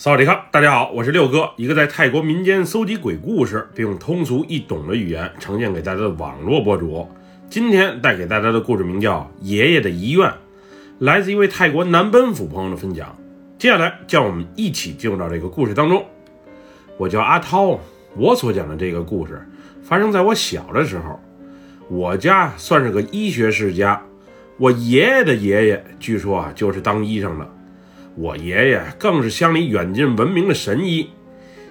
萨瓦迪卡，大家好，我是六哥，一个在泰国民间搜集鬼故事，并用通俗易懂的语言呈现给大家的网络博主。今天带给大家的故事名叫《爷爷的遗愿》，来自一位泰国南奔府朋友的分享。接下来，让我们一起进入到这个故事当中。我叫阿涛，我所讲的这个故事发生在我小的时候。我家算是个医学世家，我爷爷的爷爷据说啊就是当医生的。我爷爷更是乡里远近闻名的神医。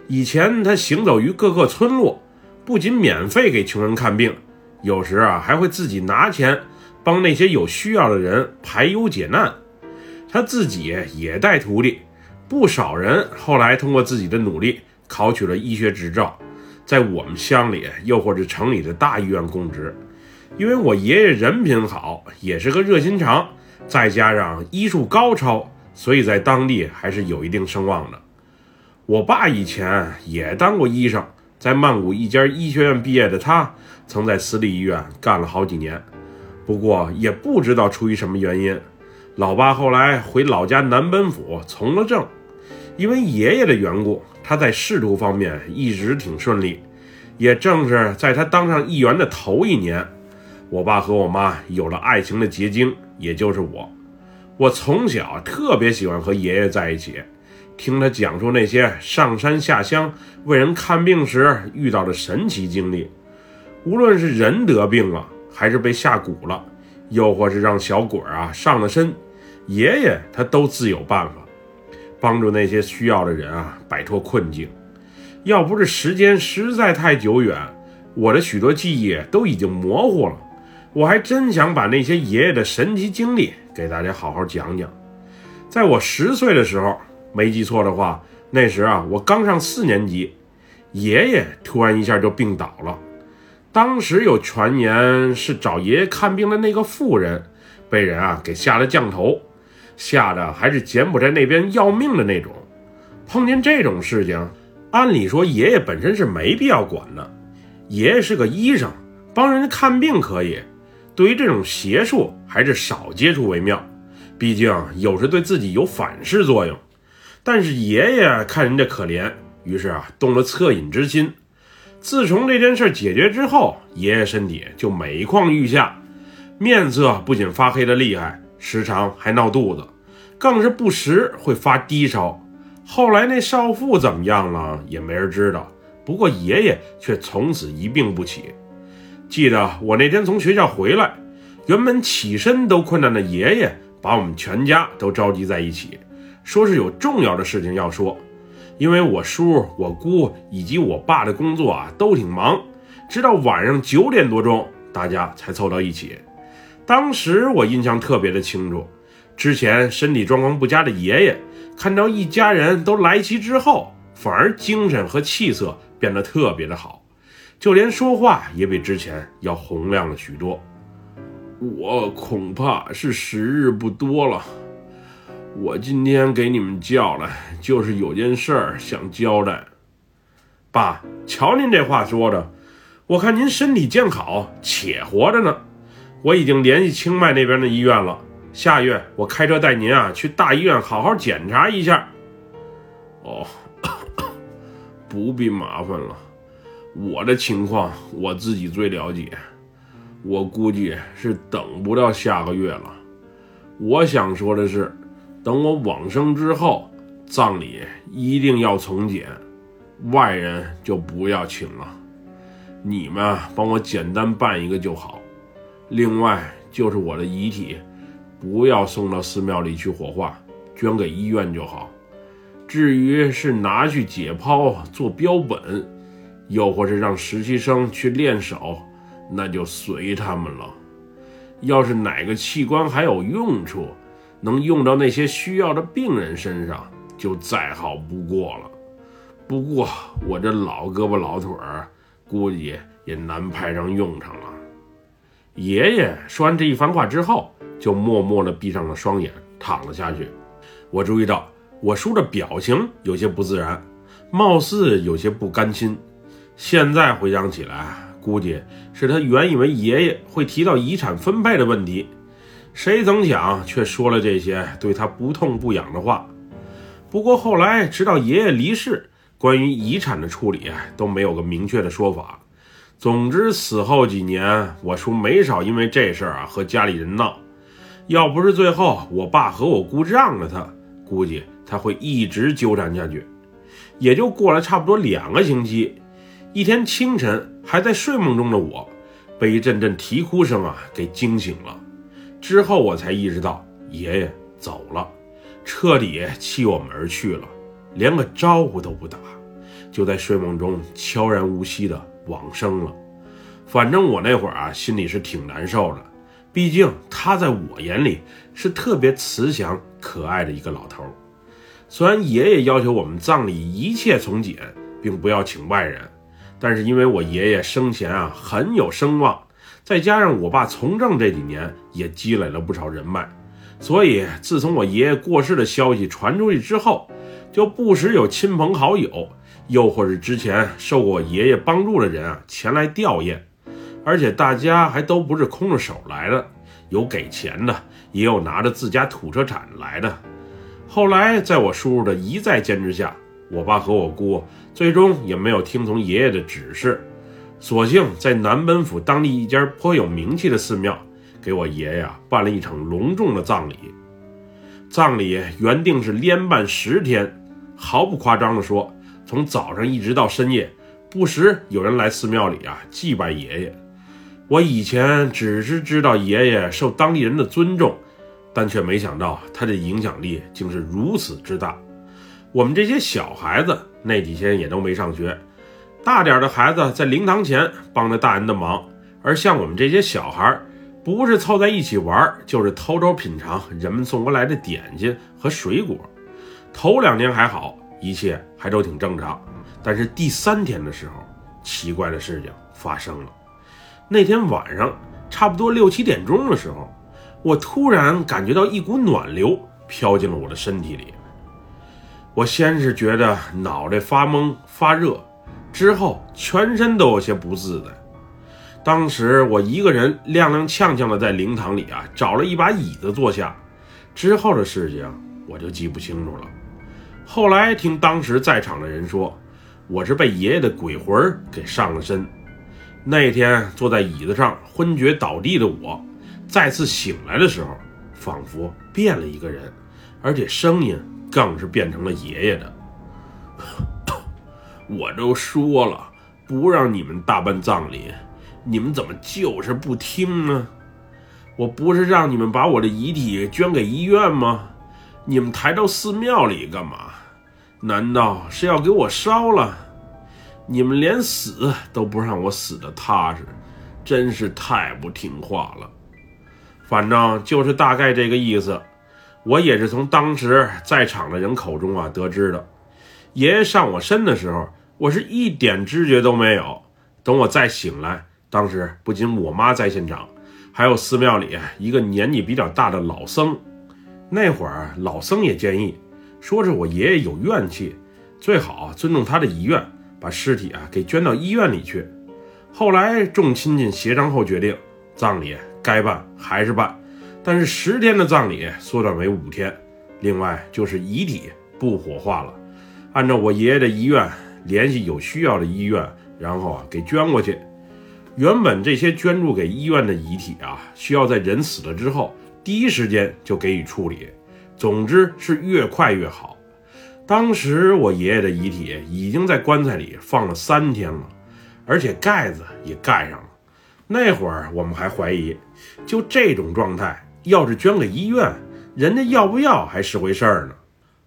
以前他行走于各个村落，不仅免费给穷人看病，有时啊还会自己拿钱帮那些有需要的人排忧解难。他自己也带徒弟，不少人后来通过自己的努力考取了医学执照，在我们乡里又或者城里的大医院供职。因为我爷爷人品好，也是个热心肠，再加上医术高超。所以在当地还是有一定声望的。我爸以前也当过医生，在曼谷一家医学院毕业的他，曾在私立医院干了好几年。不过也不知道出于什么原因，老爸后来回老家南奔府从了政。因为爷爷的缘故，他在仕途方面一直挺顺利。也正是在他当上议员的头一年，我爸和我妈有了爱情的结晶，也就是我。我从小特别喜欢和爷爷在一起，听他讲述那些上山下乡为人看病时遇到的神奇经历。无论是人得病了，还是被下蛊了，又或是让小鬼啊上了身，爷爷他都自有办法，帮助那些需要的人啊摆脱困境。要不是时间实在太久远，我的许多记忆都已经模糊了。我还真想把那些爷爷的神奇经历给大家好好讲讲。在我十岁的时候，没记错的话，那时啊，我刚上四年级，爷爷突然一下就病倒了。当时有传言是找爷爷看病的那个妇人被人啊给下了降头，下的还是柬埔寨那边要命的那种。碰见这种事情，按理说爷爷本身是没必要管的，爷爷是个医生，帮人家看病可以。对于这种邪术，还是少接触为妙，毕竟有时对自己有反噬作用。但是爷爷看人家可怜，于是啊动了恻隐之心。自从这件事解决之后，爷爷身体就每况愈下，面色不仅发黑的厉害，时常还闹肚子，更是不时会发低烧。后来那少妇怎么样了，也没人知道。不过爷爷却从此一病不起。记得我那天从学校回来，原本起身都困难的爷爷，把我们全家都召集在一起，说是有重要的事情要说。因为我叔、我姑以及我爸的工作啊都挺忙，直到晚上九点多钟，大家才凑到一起。当时我印象特别的清楚，之前身体状况不佳的爷爷，看到一家人都来齐之后，反而精神和气色变得特别的好。就连说话也比之前要洪亮了许多。我恐怕是时日不多了。我今天给你们叫来，就是有件事儿想交代。爸，瞧您这话说的，我看您身体健好，且活着呢。我已经联系清迈那边的医院了，下月我开车带您啊去大医院好好检查一下。哦，不必麻烦了。我的情况我自己最了解，我估计是等不到下个月了。我想说的是，等我往生之后，葬礼一定要从简，外人就不要请了。你们帮我简单办一个就好。另外就是我的遗体，不要送到寺庙里去火化，捐给医院就好。至于是拿去解剖做标本。又或是让实习生去练手，那就随他们了。要是哪个器官还有用处，能用到那些需要的病人身上，就再好不过了。不过我这老胳膊老腿儿，估计也难派上用场了。爷爷说完这一番话之后，就默默地闭上了双眼，躺了下去。我注意到我叔的表情有些不自然，貌似有些不甘心。现在回想起来，估计是他原以为爷爷会提到遗产分配的问题，谁曾想却说了这些对他不痛不痒的话。不过后来直到爷爷离世，关于遗产的处理都没有个明确的说法。总之，死后几年，我叔没少因为这事儿啊和家里人闹。要不是最后我爸和我姑让了他，估计他会一直纠缠下去。也就过了差不多两个星期，一天清晨，还在睡梦中的我，被一阵阵啼哭声啊给惊醒了。之后我才意识到爷爷走了。彻底弃我们而去了，连个招呼都不打，就在睡梦中悄然无息的往生了。反正我那会儿啊，心里是挺难受的，毕竟他在我眼里是特别慈祥可爱的一个老头。虽然爷爷要求我们葬礼一切从简，并不要请外人，但是因为我爷爷生前啊很有声望，再加上我爸从政这几年也积累了不少人脉。所以，自从我爷爷过世的消息传出去之后，就不时有亲朋好友，又或是之前受过我爷爷帮助的人啊前来吊唁，而且大家还都不是空着手来的，有给钱的，也有拿着自家土特产来的。后来，在我叔叔的一再坚持下，我爸和我姑最终也没有听从爷爷的指示，索性在南本府当地一家颇有名气的寺庙。给我爷爷办了一场隆重的葬礼，葬礼原定是连办十天，毫不夸张地说，从早上一直到深夜，不时有人来寺庙里啊祭拜爷爷。我以前只是知道爷爷受当地人的尊重，但却没想到他的影响力竟是如此之大。我们这些小孩子那几天也都没上学，大点的孩子在灵堂前帮着大人的忙，而像我们这些小孩。不是凑在一起玩，就是偷偷品尝人们送过来的点心和水果。头两天还好，一切还都挺正常。但是第三天的时候，奇怪的事情发生了。那天晚上差不多六七点钟的时候，我突然感觉到一股暖流飘进了我的身体里。我先是觉得脑袋发懵发热，之后全身都有些不自在。当时我一个人踉踉跄跄的在灵堂里啊，找了一把椅子坐下。之后的事情我就记不清楚了。后来听当时在场的人说，我是被爷爷的鬼魂给上了身。那天坐在椅子上昏厥倒地的我，再次醒来的时候，仿佛变了一个人，而且声音更是变成了爷爷的。我都说了，不让你们大办葬礼。你们怎么就是不听呢？我不是让你们把我的遗体捐给医院吗？你们抬到寺庙里干嘛？难道是要给我烧了？你们连死都不让我死的踏实，真是太不听话了。反正就是大概这个意思。我也是从当时在场的人口中啊得知的。爷爷上我身的时候，我是一点知觉都没有。等我再醒来。当时不仅我妈在现场，还有寺庙里一个年纪比较大的老僧。那会儿老僧也建议，说是我爷爷有怨气，最好尊重他的遗愿，把尸体啊给捐到医院里去。后来众亲戚协商后决定，葬礼该办还是办，但是十天的葬礼缩短为五天。另外就是遗体不火化了，按照我爷爷的遗愿，联系有需要的医院，然后啊给捐过去。原本这些捐助给医院的遗体啊，需要在人死了之后第一时间就给予处理，总之是越快越好。当时我爷爷的遗体已经在棺材里放了三天了，而且盖子也盖上了。那会儿我们还怀疑，就这种状态，要是捐给医院，人家要不要还是回事儿呢。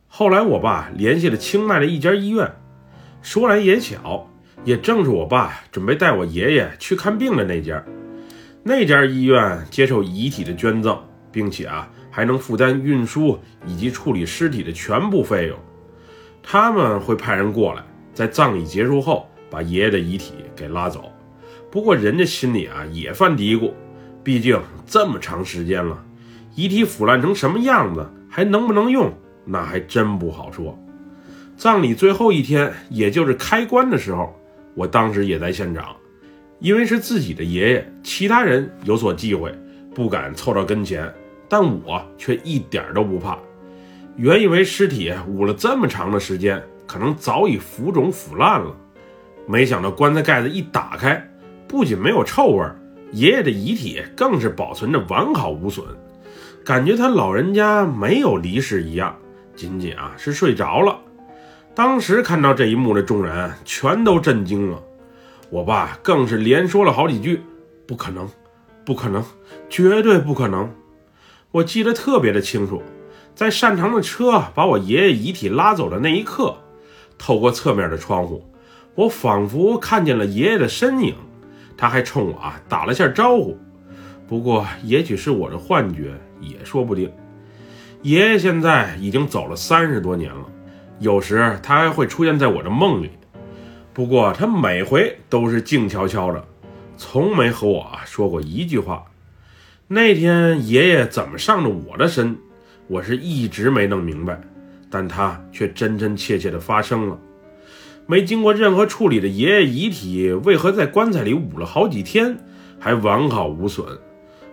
后来我爸联系了清迈的一家医院，说来也巧。也正是我爸准备带我爷爷去看病的那家，那家医院接受遗体的捐赠，并且啊还能负担运输以及处理尸体的全部费用。他们会派人过来，在葬礼结束后把爷爷的遗体给拉走。不过人家心里啊也犯嘀咕，毕竟这么长时间了，遗体腐烂成什么样子，还能不能用，那还真不好说。葬礼最后一天，也就是开棺的时候。我当时也在现场，因为是自己的爷爷，其他人有所忌讳，不敢凑到跟前，但我却一点都不怕。原以为尸体捂了这么长的时间，可能早已浮肿腐烂了，没想到棺材盖子一打开，不仅没有臭味，爷爷的遗体更是保存着完好无损，感觉他老人家没有离世一样，仅仅啊是睡着了。当时看到这一幕的众人全都震惊了，我爸更是连说了好几句：“不可能，不可能，绝对不可能。”我记得特别的清楚，在擅长的车把我爷爷遗体拉走的那一刻，透过侧面的窗户，我仿佛看见了爷爷的身影，他还冲我啊打了下招呼。不过也许是我的幻觉，也说不定。爷爷现在已经走了三十多年了，有时他还会出现在我的梦里，不过他每回都是静悄悄的，从没和我说过一句话。那天爷爷怎么上的我的身，我是一直没弄明白，但他却真真切切的发生了。没经过任何处理的爷爷遗体，为何在棺材里捂了好几天还完好无损，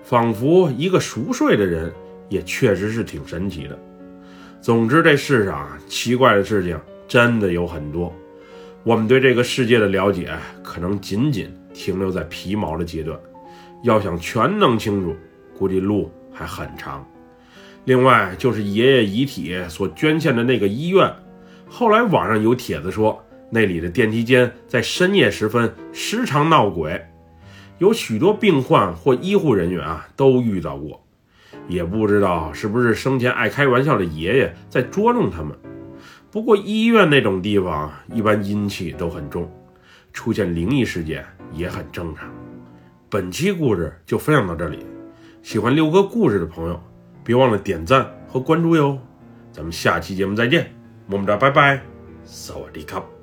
仿佛一个熟睡的人，也确实是挺神奇的。总之，这世上奇怪的事情真的有很多，我们对这个世界的了解可能仅仅停留在皮毛的阶段，要想全弄清楚。估计路还很长。另外，就是爷爷遗体所捐献的那个医院，后来网上有帖子说，那里的电梯间在深夜时分时常闹鬼，有许多病患或医护人员啊都遇到过。也不知道是不是生前爱开玩笑的爷爷在捉弄他们。不过医院那种地方一般阴气都很重，出现灵异事件也很正常。本期故事就分享到这里。喜欢六哥故事的朋友，别忘了点赞和关注哟！咱们下期节目再见，么么哒，拜拜，萨瓦迪卡。